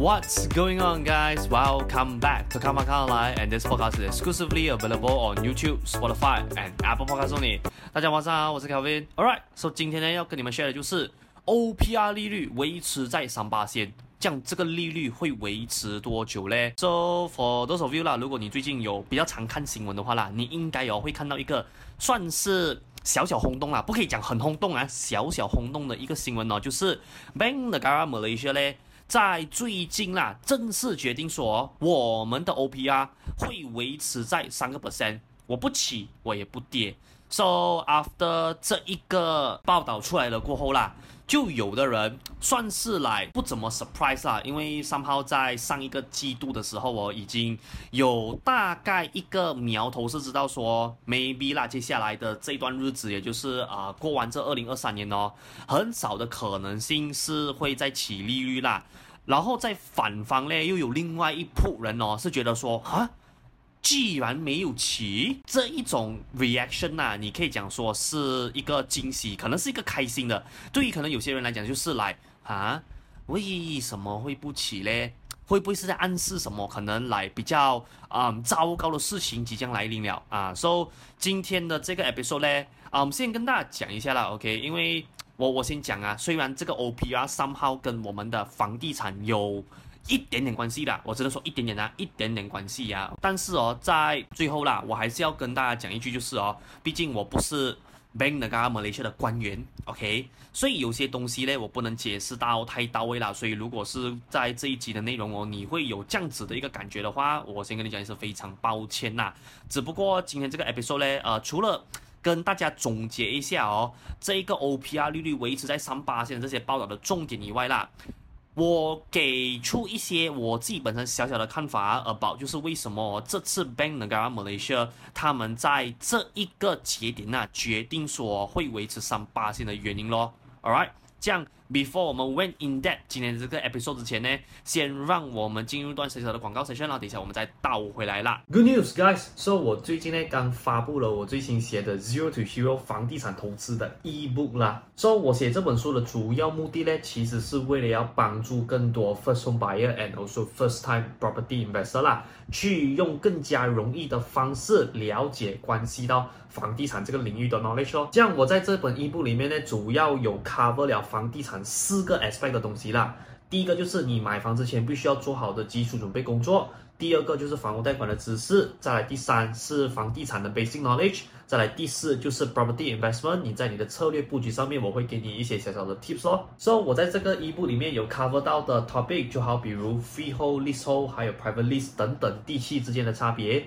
What's going on, guys? Welcome back to Kamakala, and this podcast is exclusively available on YouTube, Spotify, and Apple Podcasts only. 大家晚上好，我是 Kevin。Alright, so 今天呢要跟你们 share 的就是 OPR 利率维持在三八线，这样这个利率会维持多久嘞？So for those of you 啦，如果你最近有比较常看新闻的话啦，你应该有会看到一个算是。小小轰动啊，不可以讲很轰动啊，小小轰动的一个新闻哦，就是 Bank Negara Malaysia 咧，在最近啦，正式决定说，我们的 OPR 会维持在三个 percent，我不起，我也不跌。So after 这一个报道出来了过后啦。就有的人算是来不怎么 surprise 啦，因为三号在上一个季度的时候哦，已经有大概一个苗头是知道说 maybe 啦，接下来的这段日子，也就是啊、过完这二零二三年哦，很少的可能性是会再起利率啦。然后在反方呢，又有另外一铺人哦，是觉得说啊。既然没有起这一种 reaction 呐、你可以讲说是一个惊喜，可能是一个开心的。对于可能有些人来讲，就是来啊，为什么会不起嘞？会不会是在暗示什么？可能来比较啊、糟糕的事情即将来临了啊？So 今天的这个 episode 呢，啊，我们先跟大家讲一下啦，OK？因为我我先讲啊，虽然这个 OPR 三号跟我们的房地产有。一点点关系的，我只能说一点点啊，一点点关系呀、啊。但是哦，在最后啦，我还是要跟大家讲一句，就是哦，毕竟我不是 Bank n e g a r Malaysia 的官员，OK，所以有些东西呢，我不能解释到太到位啦。所以如果是在这一集的内容哦，你会有这样子的一个感觉的话，我先跟你讲一声非常抱歉呐。只不过今天这个 episode 呢，呃，除了跟大家总结一下哦，这一个 OPR 利率维持在三八线这些报道的重点以外啦。我给出一些我自己本身小小的看法，about 就是为什么这次 Bank Negara Malaysia 他们在这一个节点呢决定说会维持三八线的原因咯。，All right，这样。Before 我们 went in depth 今天这个 episode 之前呢，先让我们进入一段小小的广告 session，然后等一下我们再倒回来啦。Good news, guys！So 我最近呢刚发布了我最新写的 Zero to Hero 房地产投资的 ebook 啦。So 我写这本书的主要目的呢，其实是为了要帮助更多 first home buyer and also first time property investor 啦，去用更加容易的方式了解关系到房地产这个领域的 knowledge 哦。这样我在这本 ebook 里面呢，主要有 cover 了房地产。四个 aspect 的东西啦，第一个就是你买房之前必须要做好的基础准备工作，第二个就是房屋贷款的知识，再来第三是房地产的 basic knowledge，再来第四就是 property investment。你在你的策略布局上面，我会给你一些小小的 tips 哦。所以我在这个 ebook 里面有 cover 到的 topic，就好比如 freehold、leasehold，还有 private lease 等等地契之间的差别。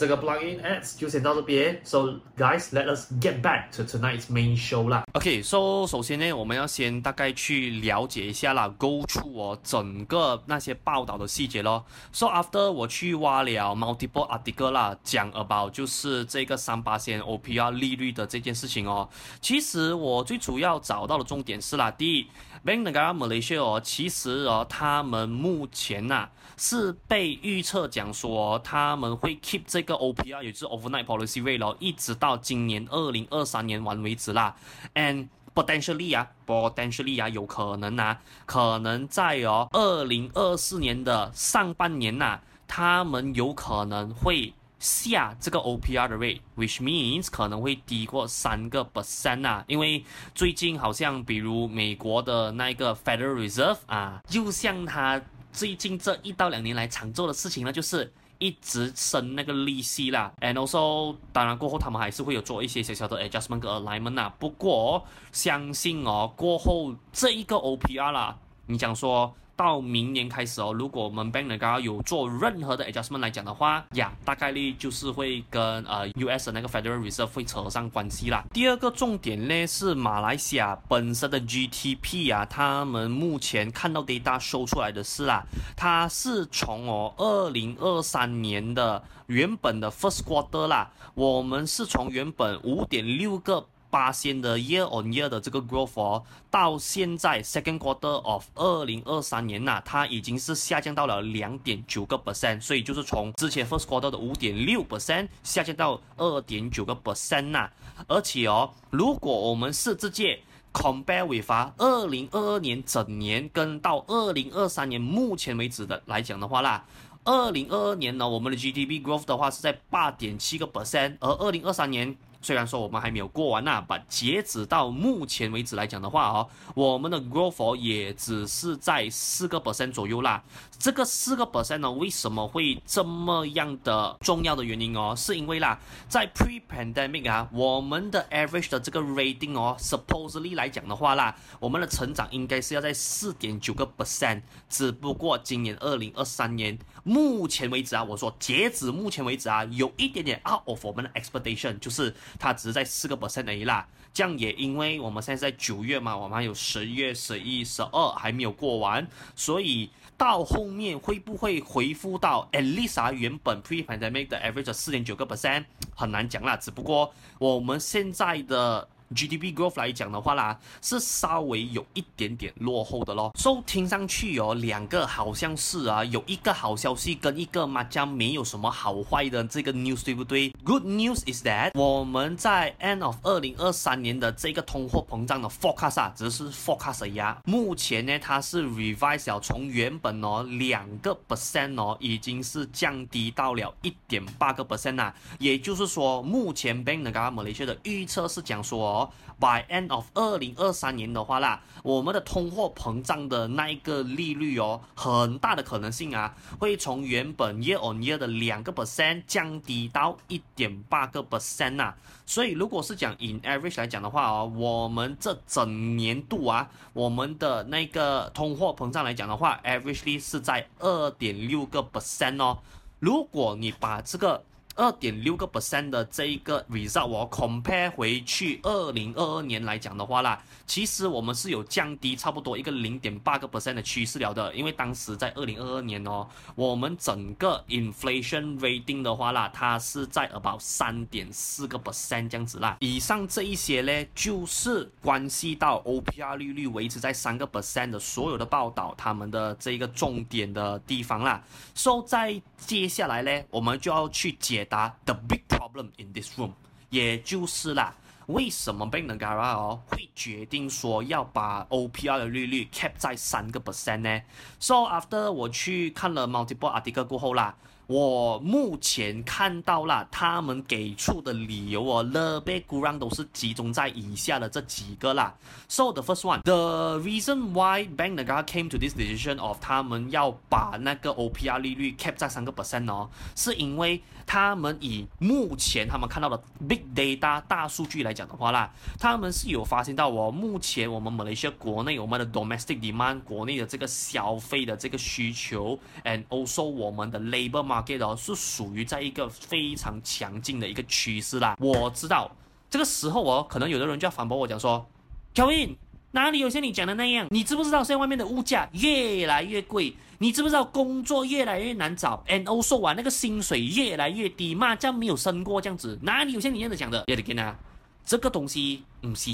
这个 plugin ads 就先到这边，so guys let us get back to tonight's main show 啦。OK，so 首先呢，我们要先大概去了解一下啦，go through 我整个那些报道的细节咯。So after 我去挖了 multiple article 啦，讲 about 就是这个三八线 OPR 利率的这件事情哦。其实我最主要找到的重点是啦，第一，Bank Negara Malaysia 哦，其实哦，他们目前呐、啊、是被预测讲说他们会 keep 这个。OPR，也就是 Overnight Policy Rate 咯，一直到今年二零二三年完为止啦。And potentially 啊，potentially 啊，有可能啊，可能在哦二零二四年的上半年呐、啊，他们有可能会下这个 OPR 的 rate，which means 可能会低过三个 percent 啊，因为最近好像比如美国的那个 Federal Reserve 啊，就像他最近这一到两年来常做的事情呢，就是。一直升那个利息啦，and also 当然过后他们还是会有做一些小小的 adjustment 和 alignment 啦。不过相信哦，过后这一个 OPR 啦，你讲说。到明年开始哦，如果我们 Bank Negara 有做任何的 adjustment 来讲的话，呀，大概率就是会跟呃 US 的那个 Federal Reserve 会扯上关系啦。第二个重点呢是马来西亚本身的 GDP 啊，他们目前看到 data show 出来的是啦，它是从哦二零二三年的原本的 first quarter 啦，我们是从原本五点六个。八仙的 year on year 的这个 growth 哦，到现在 second quarter of 二零二三年呐，它已经是下降到了两点九个 percent，所以就是从之前 first quarter 的五点六 percent 下降到二点九个 percent 呐。而且哦，如果我们是直接 compare with 二零二二年整年跟到二零二三年目前为止的来讲的话啦，二零二二年呢，我们的 GDP growth 的话是在八点七个 percent，而二零二三年。虽然说我们还没有过完呐，但截止到目前为止来讲的话哦，我们的 growth 也只是在四个 percent 左右啦。这个四个 percent 呢，为什么会这么样的重要的原因哦？是因为啦，在 pre-pandemic 啊，我们的 average 的这个 rating 哦，supposedly 来讲的话啦，我们的成长应该是要在四点九个 percent，只不过今年二零二三年目前为止啊，我说截止目前为止啊，有一点点 out of 我们的 expectation，就是。它只是在四个 percent 而已啦，这样也因为我们现在在九月嘛，我们还有十月、十一、十二还没有过完，所以到后面会不会回复到 Elisa 原本 pre-pandemic 的 average 四点九个 percent 很难讲啦，只不过我们现在的。GDP growth 来讲的话啦，是稍微有一点点落后的咯。So 听上去有、哦、两个好像是啊，有一个好消息跟一个嘛将没有什么好坏的这个 news 对不对？Good news is that 我们在 end of 二零二三年的这个通货膨胀的 forecast 啊，只是 forecast 呀。目前呢，它是 revise 了，从原本哦两个 percent 哦，已经是降低到了一点八个 percent 呐。也就是说，目前 Bank Negara Malaysia 的预测是讲说。By end of 二零二三年的话啦，我们的通货膨胀的那一个利率哦，很大的可能性啊，会从原本 year on year 的两个 percent 降低到一点八个 percent 呐。所以如果是讲 in average 来讲的话哦，我们这整年度啊，我们的那个通货膨胀来讲的话，averagely 是在二点六个 percent 哦。如果你把这个二点六个 percent 的这一个 result，我 compare 回去二零二二年来讲的话啦，其实我们是有降低差不多一个零点八个 percent 的趋势了的，因为当时在二零二二年哦，我们整个 inflation rating 的话啦，它是在 about 三点四个 percent 这样子啦。以上这一些呢，就是关系到 OPR 利率维持在三个 percent 的所有的报道，他们的这一个重点的地方啦。所以在接下来呢，我们就要去解。解答 the big problem in this room，也就是啦，为什么 Bank Negara 哦会决定说要把 OPR 的利率 cap 在三个 percent 呢？So after 我去看了 multiple article 过后啦。我目前看到了他们给出的理由哦，lebih kurang 都是集中在以下的这几个啦。So the first one, the reason why Bank Negara came to this decision of 他们要把那个 OPR 利率 cap 在三个 percent 哦，是因为他们以目前他们看到的 big data 大数据来讲的话啦，他们是有发现到我目前我们马来西亚国内我们的 domestic demand 国内的这个消费的这个需求，and also 我们的 labor market 哦。是属于在一个非常强劲的一个趋势啦。我知道这个时候哦，可能有的人就要反驳我讲说，Kevin 哪里有像你讲的那样？你知不知道现在外面的物价越来越贵？你知不知道工作越来越难找？And also 啊，那个薪水越来越低嘛，这样没有升过这样子，哪里有像你这样子讲的？也得跟啊，这个东西不是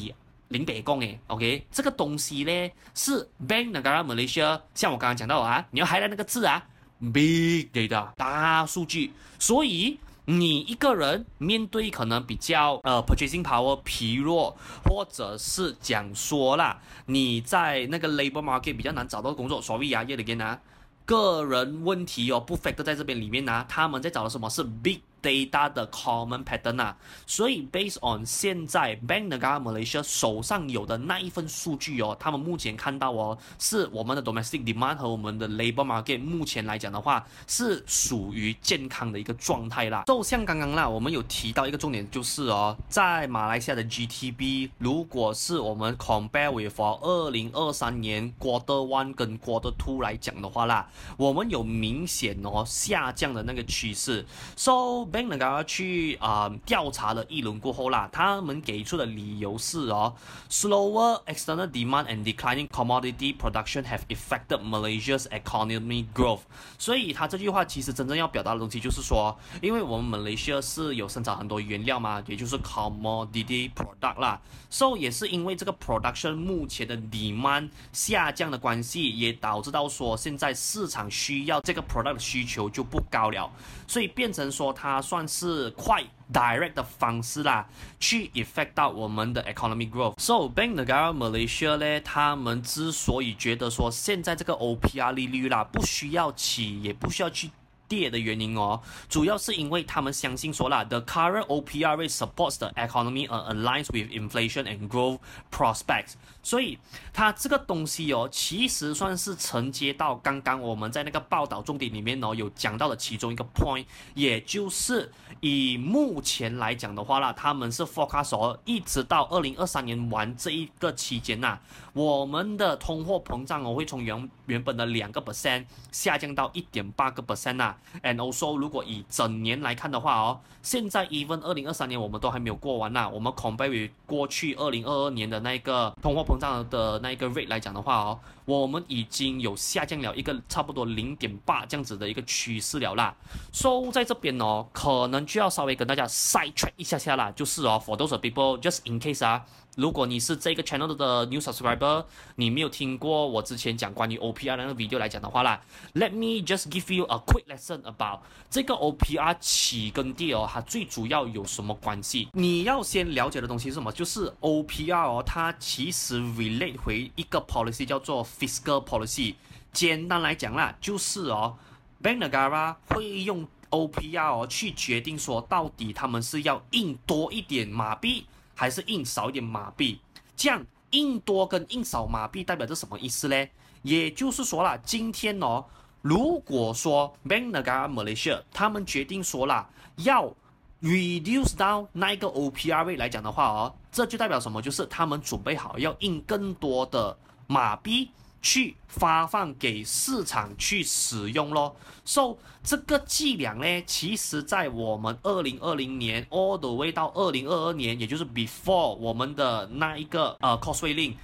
零北工诶，OK，这个东西呢是 Bank Negara Malaysia，像我刚刚讲到啊，你要 highlight 那个字啊。Big data 大数据，所以你一个人面对可能比较呃 purchasing power 疲弱，或者是讲说啦，你在那个 labour market 比较难找到工作，所谓啊，，Yet again 啊，个人问题哦，不，fake 都在这边里面啊，他们在找的什么是 big。Data 的 common pattern 啊，所以 based on 现在 Bank Negara Malaysia 手上有的那一份数据哦，他们目前看到哦，是我们的 domestic demand 和我们的 labor market 目前来讲的话，是属于健康的一个状态啦。就像刚刚啦，我们有提到一个重点，就是哦，在马来西亚的 GTB，如果是我们 compare with 二零二三年 quarter one 跟 quarter two 来讲的话啦，我们有明显哦下降的那个趋势。So Bank Negara 去啊、调查了一轮过后啦，他们给出的理由是哦，slower external demand and declining commodity production have affected Malaysia's economy growth。所以他这句话其实真正要表达的东西就是说，因为我们 Malaysia 是有生产很多原料嘛，也就是 commodity product 啦，so 也是因为这个 production 目前的 demand 下降的关系，也导致到说现在市场需要这个 product 的需求就不高了，所以变成说它。算是快 direct 的方式啦，去 effect 到我们的 economy growth。So Bank Negara Malaysia 呢，他们之所以觉得说现在这个 OPR 利率啦，不需要起，也不需要去。跌的原因哦，主要是因为他们相信说啦，the current OPR rate supports the economy and aligns with inflation and growth prospects。所以它这个东西哦，其实算是承接到刚刚我们在那个报道重点里面哦有讲到的其中一个 point，也就是以目前来讲的话啦，他们是 forecast，一直到二零二三年完这一个期间呐，我们的通货膨胀哦会从原原本的两个 percent 下降到一点八个 percent 呐。And also，如果以整年来看的话哦，现在 even 二零二三年我们都还没有过完呐。我们 compare 于过去二零二二年的那一个通货膨胀的那一个 rate 来讲的话哦，我们已经有下降了一个差不多零点八这样子的一个趋势了啦。So 在这边哦，可能就要稍微跟大家 side track 一下下啦，就是哦，for those people just in case 啊。如果你是这个 channel 的 new subscriber，你没有听过我之前讲关于 OPR 那个 video 来讲的话啦，Let me just give you a quick lesson about 这个 OPR 起跟跌哦，它最主要有什么关系？你要先了解的东西是什么？就是 OPR 哦，它其实 relate 回一个 policy 叫做 fiscal policy。简单来讲啦，就是哦，Bank Negara 会用 OPR 哦去决定说，到底他们是要印多一点马币。还是印少一点马币，这样印多跟印少马币代表着什么意思呢？也就是说啦，今天哦，如果说 Bank Negara Malaysia 他们决定说啦，要 reduce down 那一个 OPR rate 来讲的话哦，这就代表什么？就是他们准备好要印更多的马币。去发放给市场去使用咯。So 这个伎俩呢，其实在我们二零二零年 all the way 到二零二二年，也就是 before 我们的那一个呃 Causeway Link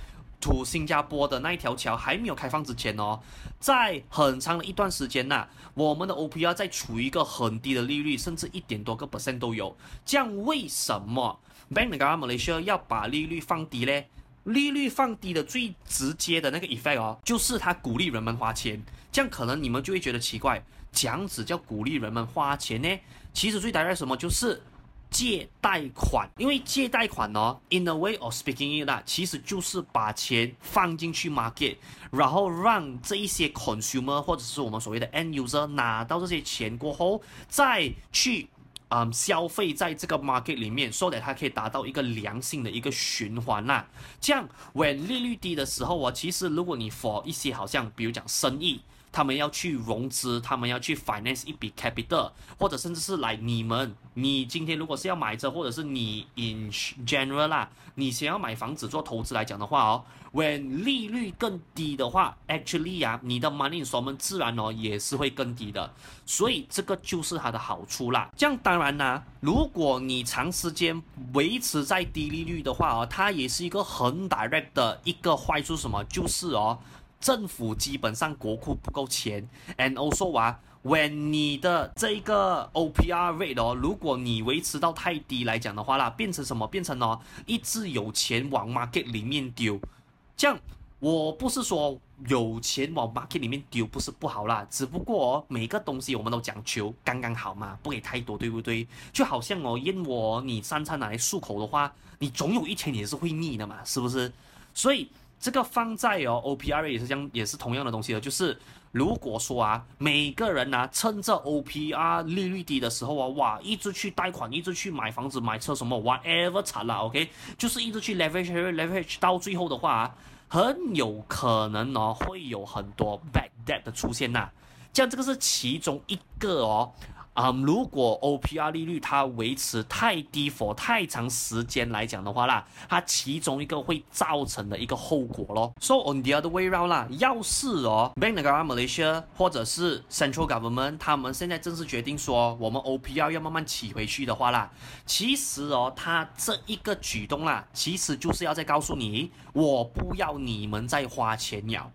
to 新加坡的那一条桥还没有开放之前哦，在很长的一段时间呐、我们的 OPR 在处于一个很低的利率，甚至一点多个 percent 都有。这样为什么 Bank Negara Malaysia 要把利率放低呢？利率放低的最直接的那个 effect 哦，就是它鼓励人们花钱。这样可能你们就会觉得奇怪，这样子叫鼓励人们花钱呢？其实最大概什么？就是借贷款。因为借贷款哦，in a way of speaking it，其实就是把钱放进去 market，然后让这一些 consumer 或者是我们所谓的 end user 拿到这些钱过后，再去。嗯，消费在这个 market 里面，说的它可以达到一个良性的一个循环呐。这样，when 利率低的时候啊，其实如果你 for 一些好像，比如讲生意。他们要去融资，他们要去 finance 一笔 capital，或者甚至是来你们，你今天如果是要买车，或者是你 in general 啦，你想要买房子做投资来讲的话哦，when 利率更低的话，actually 啊，你的 money instrument 自然哦也是会更低的，所以这个就是它的好处啦。这样当然啦，如果你长时间维持在低利率的话哦，它也是一个很 direct 的一个坏处，什么就是哦。政府基本上国库不够钱，and also 啊，when 你的这个 OPR rate 哦，如果你维持到太低来讲的话啦，变成什么？变成哦，一直有钱往 market 里面丢，这样我不是说有钱往 market 里面丢不是不好啦，只不过每个东西我们都讲求刚刚好嘛，不给太多，对不对？就好像哦，因我你三餐拿来漱口的话，你总有一天也是会腻的嘛，是不是？所以这个放在哦 OPR 也是这样，也是同样的东西的，就是如果说啊，每个人啊趁着 OPR 利率低的时候啊，哇，一直去贷款，一直去买房子、买车什么，whatever 惨了，OK，就是一直去 leverage leverage，到最后的话。很有可能哦，会有很多 bad debt 的出现呐，这样这个是其中一个哦。啊、嗯，如果 OPR 利率它维持太低 for 太长时间来讲的话啦，它其中一个会造成的一个后果咯。So on the other way round 啦，要是哦，Bank Negara Malaysia 或者是 Central Government 他们现在正式决定说我们 OPR 要慢慢起回去的话啦，其实哦，它这一个举动啦，其实就是要再告诉你，我不要你们再花钱了。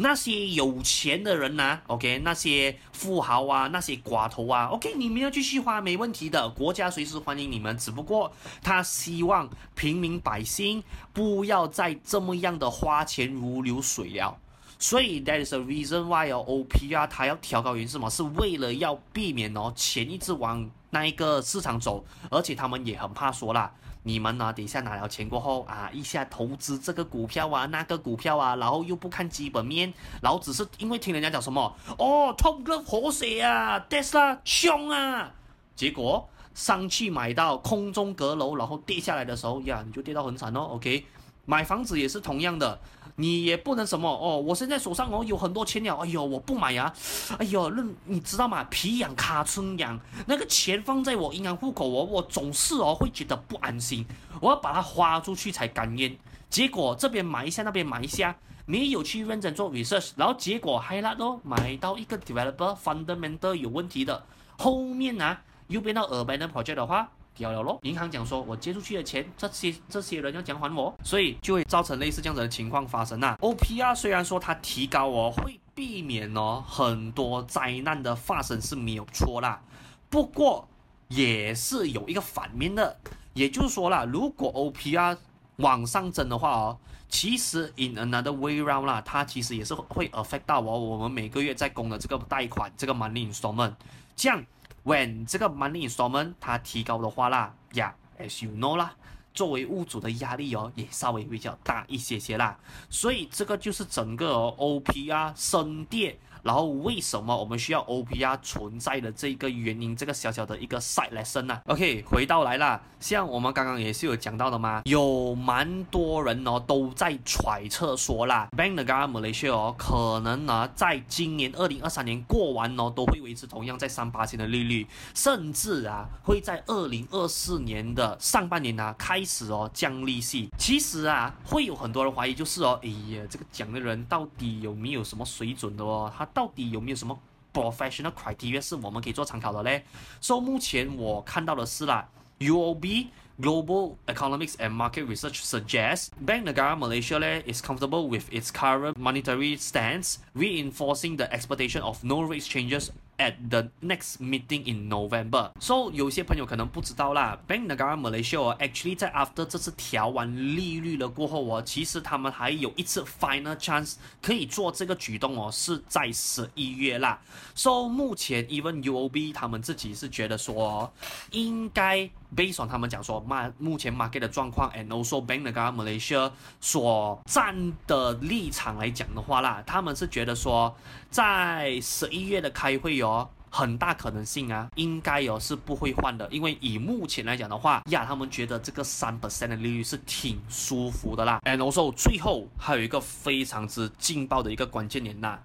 那些有钱的人呐、，OK，那些富豪啊，那些寡头啊，OK，你们要继续花没问题的，国家随时欢迎你们。只不过他希望平民百姓不要再这么样的花钱如流水了。所以 that is the reason why 哦，OPR 他要调高原是什么？是为了要避免哦钱一直往那一个市场走，而且他们也很怕说啦。你们呢？等一下拿了钱过后啊，一下投资这个股票啊，那个股票啊，然后又不看基本面，然后只是因为听人家讲什么哦，Top Glove 活水啊，Tesla 凶啊，结果上去买到空中阁楼，然后跌下来的时候呀，你就跌到很惨哦。OK，买房子也是同样的。你也不能什么哦，我现在手上哦有很多钱了，哎呦，我不买呀，哎呦，那你知道吗？皮痒卡春痒，那个钱放在我银行户口，我我总是哦会觉得不安心，我要把它花出去才甘愿。结果这边买一下，那边买一下，没有去认真做 research，然后结果嗨啦咯，买到一个 developer fundamental 有问题的，后面啊又变到 urban project 的话。掉了咯，银行讲说，我借出去的钱，这些这些人要讲还我，所以就会造成类似这样子的情况发生啊。OPR 虽然说它提高哦，会避免哦很多灾难的发生是没有错啦，不过也是有一个反面的，也就是说啦，如果 OPR 往上增的话哦，其实 in another way round 啦，它其实也是会 affect 到哦我们每个月在供的这个贷款这个 money installment，这样。When 这个 money installment 它提高的话啦，呀、，as you know 啦，作为物主的压力哦，也稍微比较大一些些啦，所以这个就是整个、OPR 升跌。然后为什么我们需要 OPR 存在的这个原因，这个小小的一个 side lesson 呢、啊、？OK，回到来了，像我们刚刚也是有讲到的嘛，有蛮多人哦都在揣测说啦，Bank Negara Malaysia 哦可能呢在今年二零二三年过完哦都会维持同样在三八千的利率，甚至啊会在二零二四年的上半年呢、啊、开始哦降利息。其实啊会有很多人怀疑就是哦，哎呀这个讲的人到底有没有什么水准的哦？他到底有没有什么 professional criteria 是我们可以做参考的嘞？所以目前我看到的是啦，UOB Global Economics and Market Research suggests Bank Negara Malaysia is comfortable with its current monetary stance, reinforcing the expectation of no rate changes. At the next meeting in November. So 有些朋友可能不知道啦，Bank Negara Malaysia actually 在 after 这次调完利率了过后哦，其实他们还有一次 final chance 可以做这个举动哦，是在十一月啦。So 目前 even UOB 他们自己是觉得说，应该 based on 他们讲说，目目前 market 的状况，and also Bank Negara Malaysia 所站的立场来讲的话啦，他们是觉得说，在十一月的开会哦。很大可能性啊，应该有是不会换的，因为以目前来讲的话，呀，他们觉得这个三 percent 的利率是挺舒服的啦。And also 最后还有一个非常之劲爆的一个关键点呐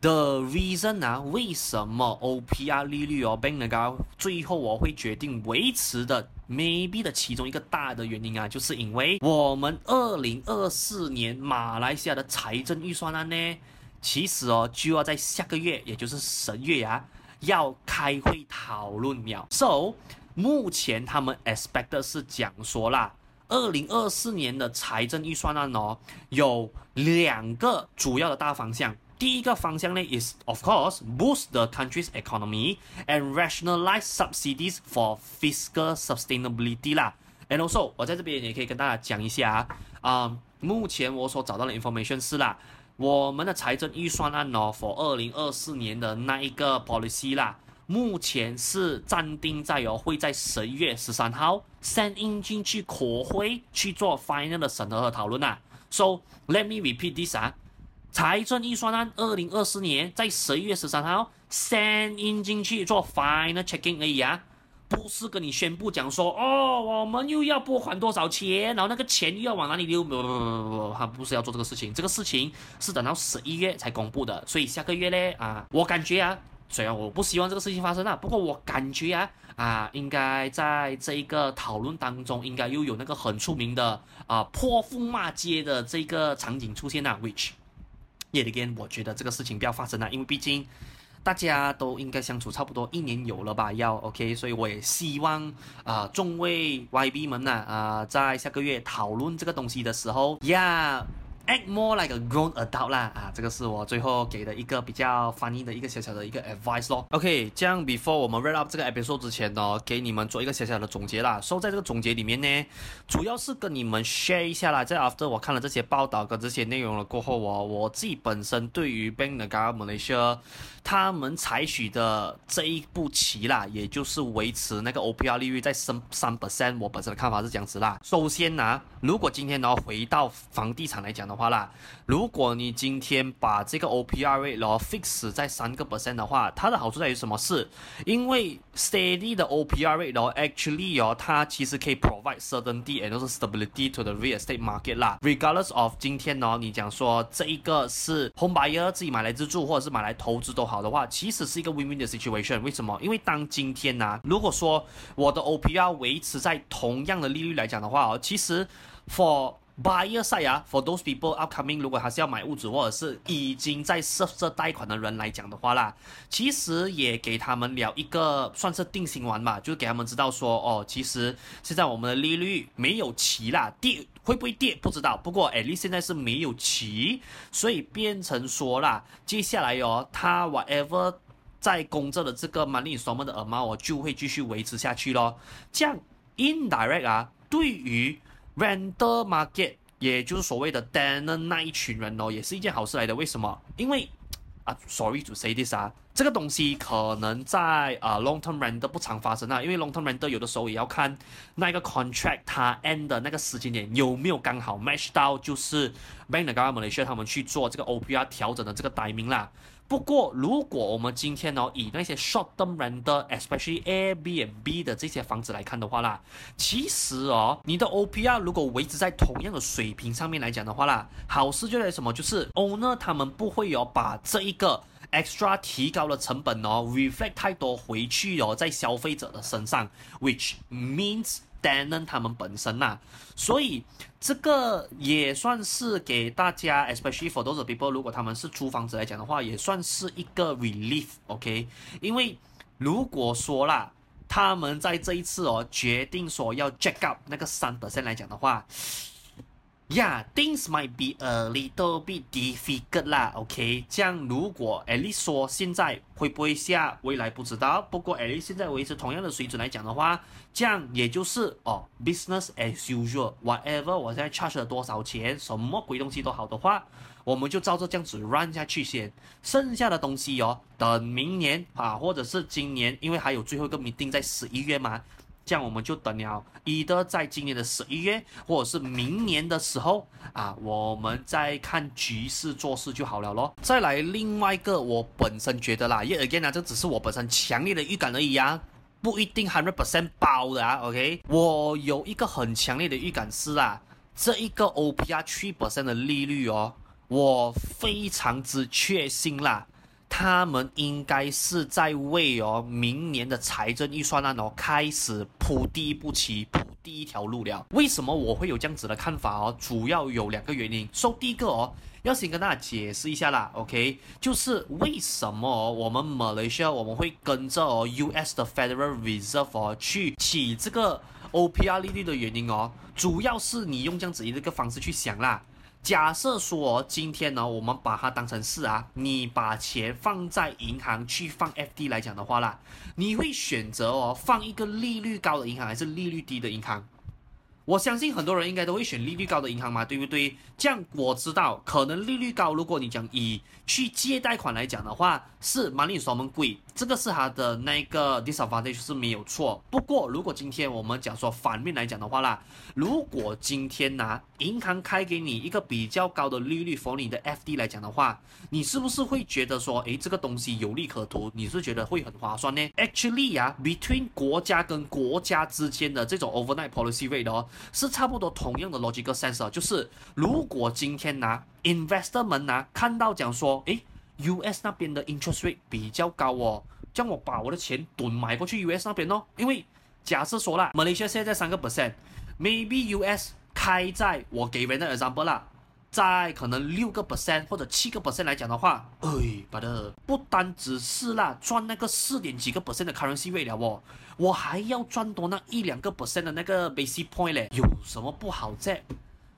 ，the reason 啊，为什么 OPR 利率哦，Bank Negara 最后我会决定维持的 maybe 的其中一个大的原因啊，就是因为我们二零二四年马来西亚的财政预算案呢，其实哦就要在下个月，也就是十月、啊。要开会讨论了，so 目前他们 expect 是讲说啦，二零二四年的财政预算案哦，有两个主要的大方向。第一个方向呢，is of course boost the country's economy and rationalize subsidies for fiscal sustainability 啦。And also 我在这边也可以跟大家讲一下啊。啊目前我所找到的 information 是啦，我们的财政预算案哦，for 二零二四年的那一个 policy 啦，目前是暂定在哦，会在十一月十三号 send in 进去国会去做 final 的审核和讨论啦。So let me repeat this 啊，财政预算案二零二四年在十一月十三号 send in 进去做 final checking 而已啊。不是跟你宣布讲说哦，我们又要拨款多少钱，然后那个钱又要往哪里流？不不不不不，他不是要做这个事情，这个事情是等到十一月才公布的，所以下个月呢啊，我感觉啊，虽然我不希望这个事情发生啊，不过我感觉啊啊，应该在这一个讨论当中，应该又有那个很出名的啊泼妇骂街的这个场景出现啊，which yet again，我觉得这个事情不要发生了，因为毕竟。大家都应该相处差不多一年有了吧？要 OK，所以我也希望啊、呃，众位 YB 们呐啊、呃，在下个月讨论这个东西的时候呀。Yeah, Act more like a grown adult 啦啊，这个是我最后给的一个比较 funny 的一个小小的一个 advice 咯。OK，这样 before 我们 wrap up 这个 episode 之前呢，给你们做一个小小的总结啦。所以在这个总结里面呢，主要是跟你们 share 一下啦。在 after 我看了这些报道跟这些内容了过后，我我自己本身对于 Bank Negara Malaysia 他们采取的这一步棋啦，也就是维持那个 OPR 利率在三三 percent，我本身的看法是这样子啦。首先呢、如果今天呢回到房地产来讲的话，话啦，如果你今天把这个 OPR rate 然后 fix 在三个 percent 的话，它的好处在于什么？是因为 steady 的 OPR rate 然后，actually 哦，它其实可以 provide certainty and also stability to the real estate market 啦。Regardless of 今天哦，你讲说这一个是 home buyer 自己买来自住，或者是买来投资都好的话，其实是一个 win-win 的 situation。为什么？因为当今天呢、如果说我的 OPR 维持在同样的利率来讲的话哦，其实 for Buyer side 啊，for those people upcoming，如果还是要买屋子或者是已经在设置贷款的人来讲的话啦，其实也给他们了一个算是定心丸吧，就给他们知道说，哦，其实现在我们的利率没有齐啦，跌会不会跌不知道，不过 at least 现在是没有齐，所以变成说啦，接下来哦，他 whatever 在工作的这个 money soma 的 amount 就会继续维持下去咯，这样 indirect 啊，对于 Renter market，也就是所谓的 tenant 那一群人哦，也是一件好事来的。为什么？因为啊，sorry to say this 啊，这个东西可能在啊 long term renter 不常发生啊，因为 long term renter 有的时候也要看那个 contract 它 end 的那个时间点有没有刚好 match 到，就是 Bank Negara Malaysia 他们去做这个 OPR 调整的这个 timing 啦。不过，如果我们今天哦，以那些 short term rental，especially Airbnb 的这些房子来看的话啦，其实哦，你的 OPR 如果维持在同样的水平上面来讲的话啦，好事就在什么？就是 owner 他们不会有把这一个 extra 提高的成本哦 reflect 太多回去哦，在消费者的身上，which means 担任他们本身呐、啊，所以这个也算是给大家，especially for those people，如果他们是租房子来讲的话，也算是一个 relief，OK？、因为如果说啦，他们在这一次哦决定说要 jack up 那个三 percent 来讲的话。Yeah, things might be a little bit difficult 啦，OK。这样如果 at least 说现在会不会下，未来不知道。不过 at least 现在维持同样的水准来讲的话，这样也就是哦，business as usual，whatever 我现在 charge 了多少钱，什么鬼东西都好的话，我们就照着这样子 run 下去先。剩下的东西哦，等明年啊，或者是今年，因为还有最后一个 meeting 在十一月嘛。这样我们就等了，either 在今年的十一月，或者是明年的时候啊，我们再看局势做事就好了咯。再来另外一个，我本身觉得啦，yet again 啊，这只是我本身强烈的预感而已啊，不一定 hundred percent 包的啊。OK，我有一个很强烈的预感是啊，这一个 OPR three percent 的利率哦，我非常之确信啦。他们应该是在为哦明年的财政预算案哦开始铺第一步棋，铺第一条路了。为什么我会有这样子的看法哦？主要有两个原因。说、so, 第一个哦，要先跟大家解释一下啦，OK，就是为什么我们 Malaysia 我们会跟着哦 US 的 Federal Reserve 哦去起这个 OPR 利率的原因哦，主要是你用这样子一个方式去想啦。假设说今天呢，我们把它当成是啊，你把钱放在银行去放 FD 来讲的话啦，你会选择哦放一个利率高的银行还是利率低的银行？我相信很多人应该都会选利率高的银行嘛，对不对？这样我知道，可能利率高，如果你讲以去借贷款来讲的话，是 money 双门贵，这个是它的那个 disadvantage 是没有错。不过如果今天我们讲说反面来讲的话啦，如果今天拿、银行开给你一个比较高的利率 for 你的 FD 来讲的话，你是不是会觉得说，诶，这个东西有利可图？你是觉得会很划算呢？Actually 呀、啊，between 国家跟国家之间的这种 overnight policy rate 哦。是差不多同样的逻辑个 sense，就是如果今天拿、investor 们拿、看到讲说，诶，US 那边的 interest rate 比较高哦，叫我把我的钱囤买过去 US 那边哦，因为假设说啦，Malaysia 现在三个 percent，maybe US 开在我给人的 example 啦，在可能六个 percent 或者七个 percent 来讲的话，哎，but 不单只是啦赚那个四点几个 percent 的 currency rate 了哦。我还要赚多那一两个 percent 的那个 basic point 嘞，有什么不好在？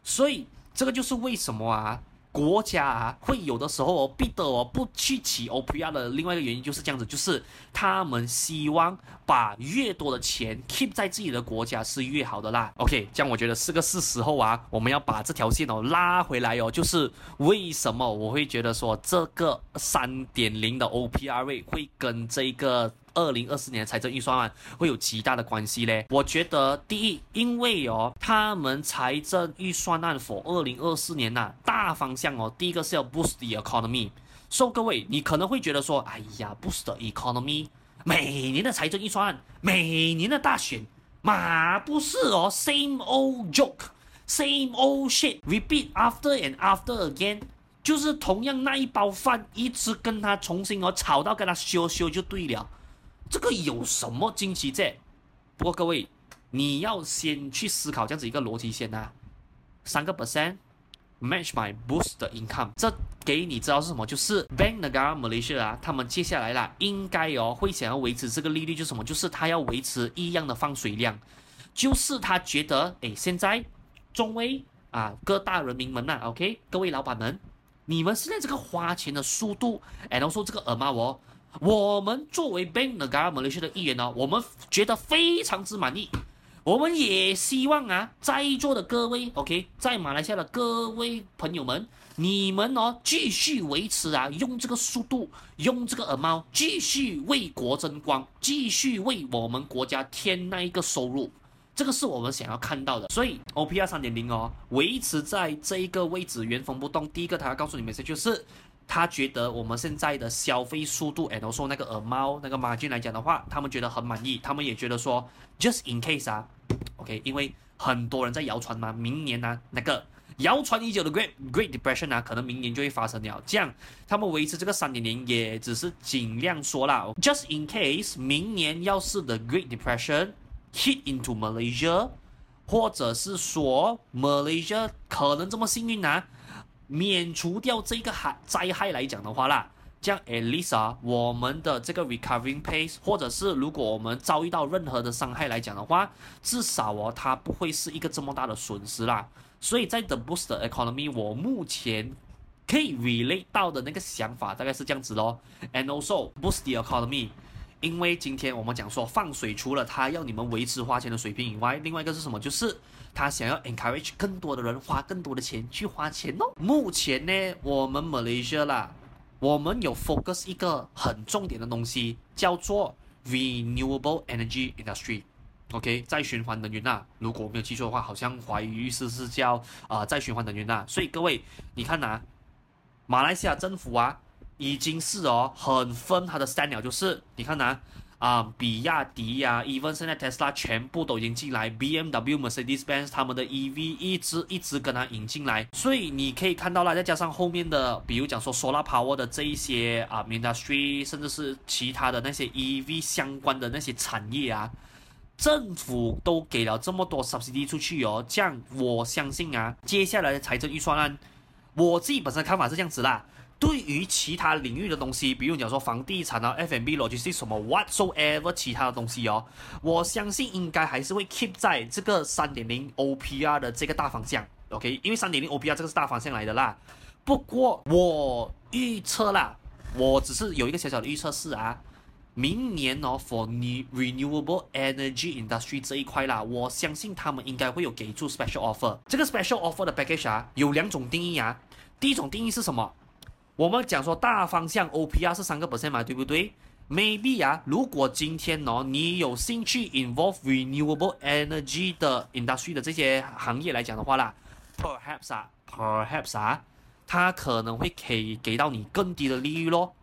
所以这个就是为什么啊，国家啊会有的时候哦逼得我不去起 OPR 的另外一个原因就是这样子，就是他们希望把越多的钱 keep 在自己的国家是越好的啦。OK，这样我觉得是个是时候啊，我们要把这条线哦拉回来哦，就是为什么我会觉得说这个三点零的 o p r 会跟这个。二零二四年财政预算案会有极大的关系嘞。我觉得第一，因为哦，他们财政预算案 for 二零二四年呐、啊，大方向哦，第一个是要 boost the economy。所以各位，你可能会觉得说，哎呀，boost the economy，每年的财政预算案，每年的大选，嘛不是哦，same old joke，same old shit，repeat after and after again，就是同样那一包饭，一直跟他重新哦炒到跟他修修就对了。这个有什么惊奇在？不过各位，你要先去思考这样子一个逻辑先呐、啊。三个 percent match my boost 的 income，这给你知道是什么？就是 Bank Negara Malaysia 啊，他们接下来啦，应该哦会想要维持这个利率，就是什么？就是他要维持一样的放水量，就是他觉得，哎，现在中威啊各大人民们呐、，OK，各位老板们，你们现在这个花钱的速度，然后说这个耳麦哦。我们作为 Bank Negara Malaysia 的一员呢，我们觉得非常之满意。我们也希望啊，在座的各位，OK，在马来西亚的各位朋友们，你们哦继续维持啊，用这个速度，用这个耳猫继续为国争光，继续为我们国家添那一个收入，这个是我们想要看到的。所以 OPR 三点零哦，维持在这一个位置原封不动。第一个，他要告诉你们的就是。他觉得我们现在的消费速度，and also 那个耳猫那个 margin 来讲的话，他们觉得很满意。他们也觉得说，just in case 啊，OK，因为很多人在谣传嘛，明年呢、那个谣传已久的 Great Great Depression 啊，可能明年就会发生了。这样，他们维持这个三点零，也只是尽量说啦，just in case 明年要是 the Great Depression hit into Malaysia，或者是说 Malaysia 可能这么幸运啊。免除掉这个害灾害来讲的话啦，这样 at least 啊，我们的这个 recovering pace，或者是如果我们遭遇到任何的伤害来讲的话，至少哦，它不会是一个这么大的损失啦。所以在 the boost economy，我目前可以 relate 到的那个想法大概是这样子咯。And also boost the economy，因为今天我们讲说放水，除了它要你们维持花钱的水平以外，另外一个是什么？就是。他想要 encourage 更多的人花更多的钱去花钱哦。目前呢，我们 Malaysia 啦，我们有 focus 一个很重点的东西，叫做 renewable energy industry。OK，再循环能源呐。如果我没有记错的话，好像华语意思是叫啊、再循环能源呐。所以各位，你看呐、啊，马来西亚政府啊，已经是哦很分他的 stand 了，就是你看呐、啊。比亚迪呀、啊，even 现在 Tesla 全部都已经进来，BMW、Mercedes-Benz 他们的 EV 一直一直跟它引进来，所以你可以看到啦，再加上后面的，比如讲说 Solar Power 的这一些啊 Industry，甚至是其他的那些 EV 相关的那些产业啊，政府都给了这么多 subsidy 出去哦，这样我相信啊，接下来的财政预算案，我自己本身看法是这样子啦。对于其他领域的东西，比如讲说房地产啊、，F M B、logic 什么 whatsoever 其他的东西哦，我相信应该还是会 keep 在这个三点零 OPR 的这个大方向，OK？因为三点零 OPR 这个是大方向来的啦。不过我预测啦，我只是有一个小小的预测是啊，明年哦，for renewable energy industry 这一块啦，我相信他们应该会有给出 special offer。这个 special offer 的 package 啊，有两种定义啊。第一种定义是什么？我们讲说大方向 OPR 是三个 percent 嘛，对不对？Maybe 啊，如果今天哦，你有兴趣 involve renewable energy 的 industry 的这些行业来讲的话啦，perhaps 啊，perhaps 啊，它可能会给给到你更低的利率咯。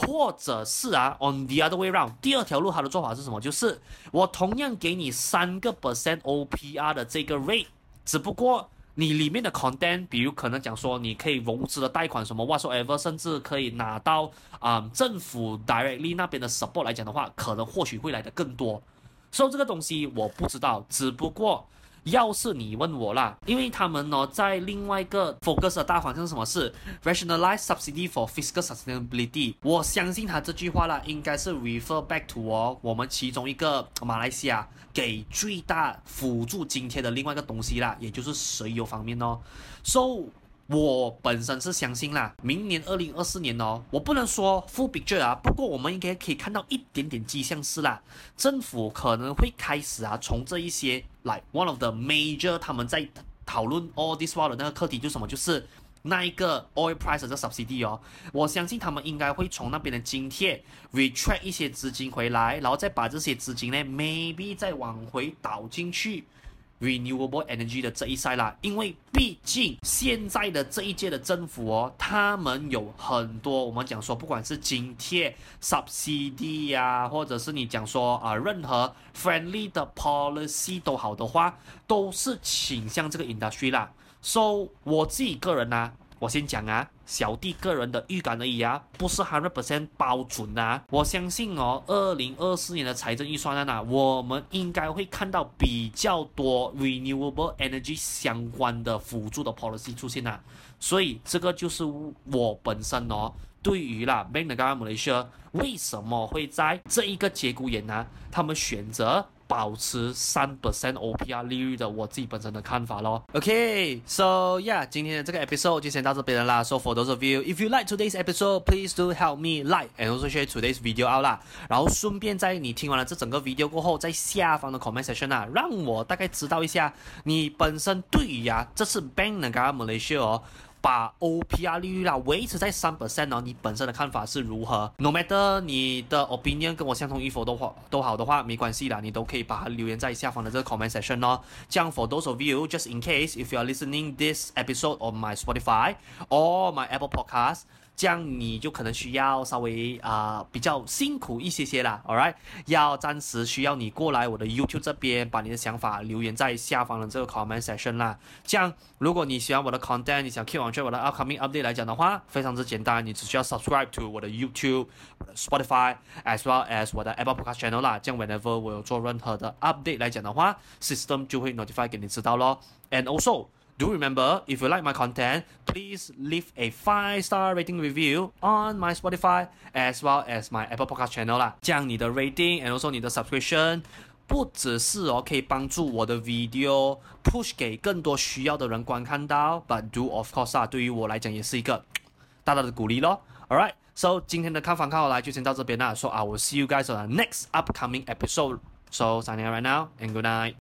或者是啊，on the other way round，第二条路它的做法是什么？就是我同样给你三个 percent OPR 的这个 rate，只不过你里面的 content，比如可能讲说你可以融资的贷款什么 whatsoever，甚至可以拿到啊、政府 directly 那边的 support 来讲的话，可能或许会来的更多。所以这个东西我不知道，只不过。要是你问我啦，因为他们呢在另外一个 focus 的大方向是什么？是 rationalize subsidy for fiscal sustainability。我相信他这句话啦，应该是 refer back to 哦，我们其中一个马来西亚给最大辅助津贴的另外一个东西啦，也就是石油方面哦。So 我本身是相信啦，明年二零二四年哦，我不能说 full picture 啊，不过我们应该可以看到一点点迹象是啦，政府可能会开始啊，从这一些来 one of the major 他们在讨论 all this while 的那个课题就什么，就是那一个 oil price 的 subsidy 哦，我相信他们应该会从那边的津贴 retract 一些资金回来，然后再把这些资金呢 maybe 再往回倒进去。Renewable energy 的这一赛啦，因为毕竟现在的这一届的政府哦，他们有很多我们讲说，不管是津贴、subsidy 呀，或者是你讲说啊，任何 friendly 的 policy 都好的话，都是倾向这个 industry 啦。So 我自己个人呢、我先讲啊，小弟个人的预感而已啊，不是 hundred percent 包准啊。我相信哦，二零二四年的财政预算案啊，我们应该会看到比较多 renewable energy 相关的辅助的 policy 出现啊。所以这个就是我本身哦，对于啦，Bank Negara Malaysia 为什么会在这一个节骨眼呢？他们选择。保持三 percent OPR 利率的我自己本身的看法咯。OK，so yeah，今天的这个 episode 就先到这边了啦。So for those of you，if you like today's episode，please do help me like and also share today's video out 啦。然后顺便在你听完了这整个 video 过后，在下方的 comment section 啊，让我大概知道一下你本身对于啊这次 Bank Negara Malaysia 哦。把 OPR 利率啦维持在三 percent 哦，你本身的看法是如何？No matter 你的 opinion 跟我相同与否都好，都好的话没关系啦，你都可以把它留言在下方的这个 comment section 哦。这样 for those of you just in case if you are listening this episode on my Spotify or my Apple Podcast。这样你就可能需要稍微啊、比较辛苦一些些啦，All right，要暂时需要你过来我的 YouTube 这边，把你的想法留言在下方的这个 comment section 啦。这样，如果你喜欢我的 content，你想 keep on track 我的 upcoming update 来讲的话，非常之简单，你只需要 subscribe to 我的 YouTube、Spotify，as well as 我的 Apple Podcast channel 啦。这样 whenever 我有做任何的 update 来讲的话，system 就会 notify 给你知道咯。And also Do remember, if you like my content, please leave a five star rating review on my Spotify as well as my Apple Podcast channel 啦。这样你的 rating and also 你的 subscription 不只是哦可以帮助我的 video push 给更多需要的人观看到，but do of course 啊，对于我来讲也是一个大大的鼓励咯。Alright, so 今天的看房看好来就先到这边啦。So I will see you guys on the next upcoming episode. So signing out right now and good night.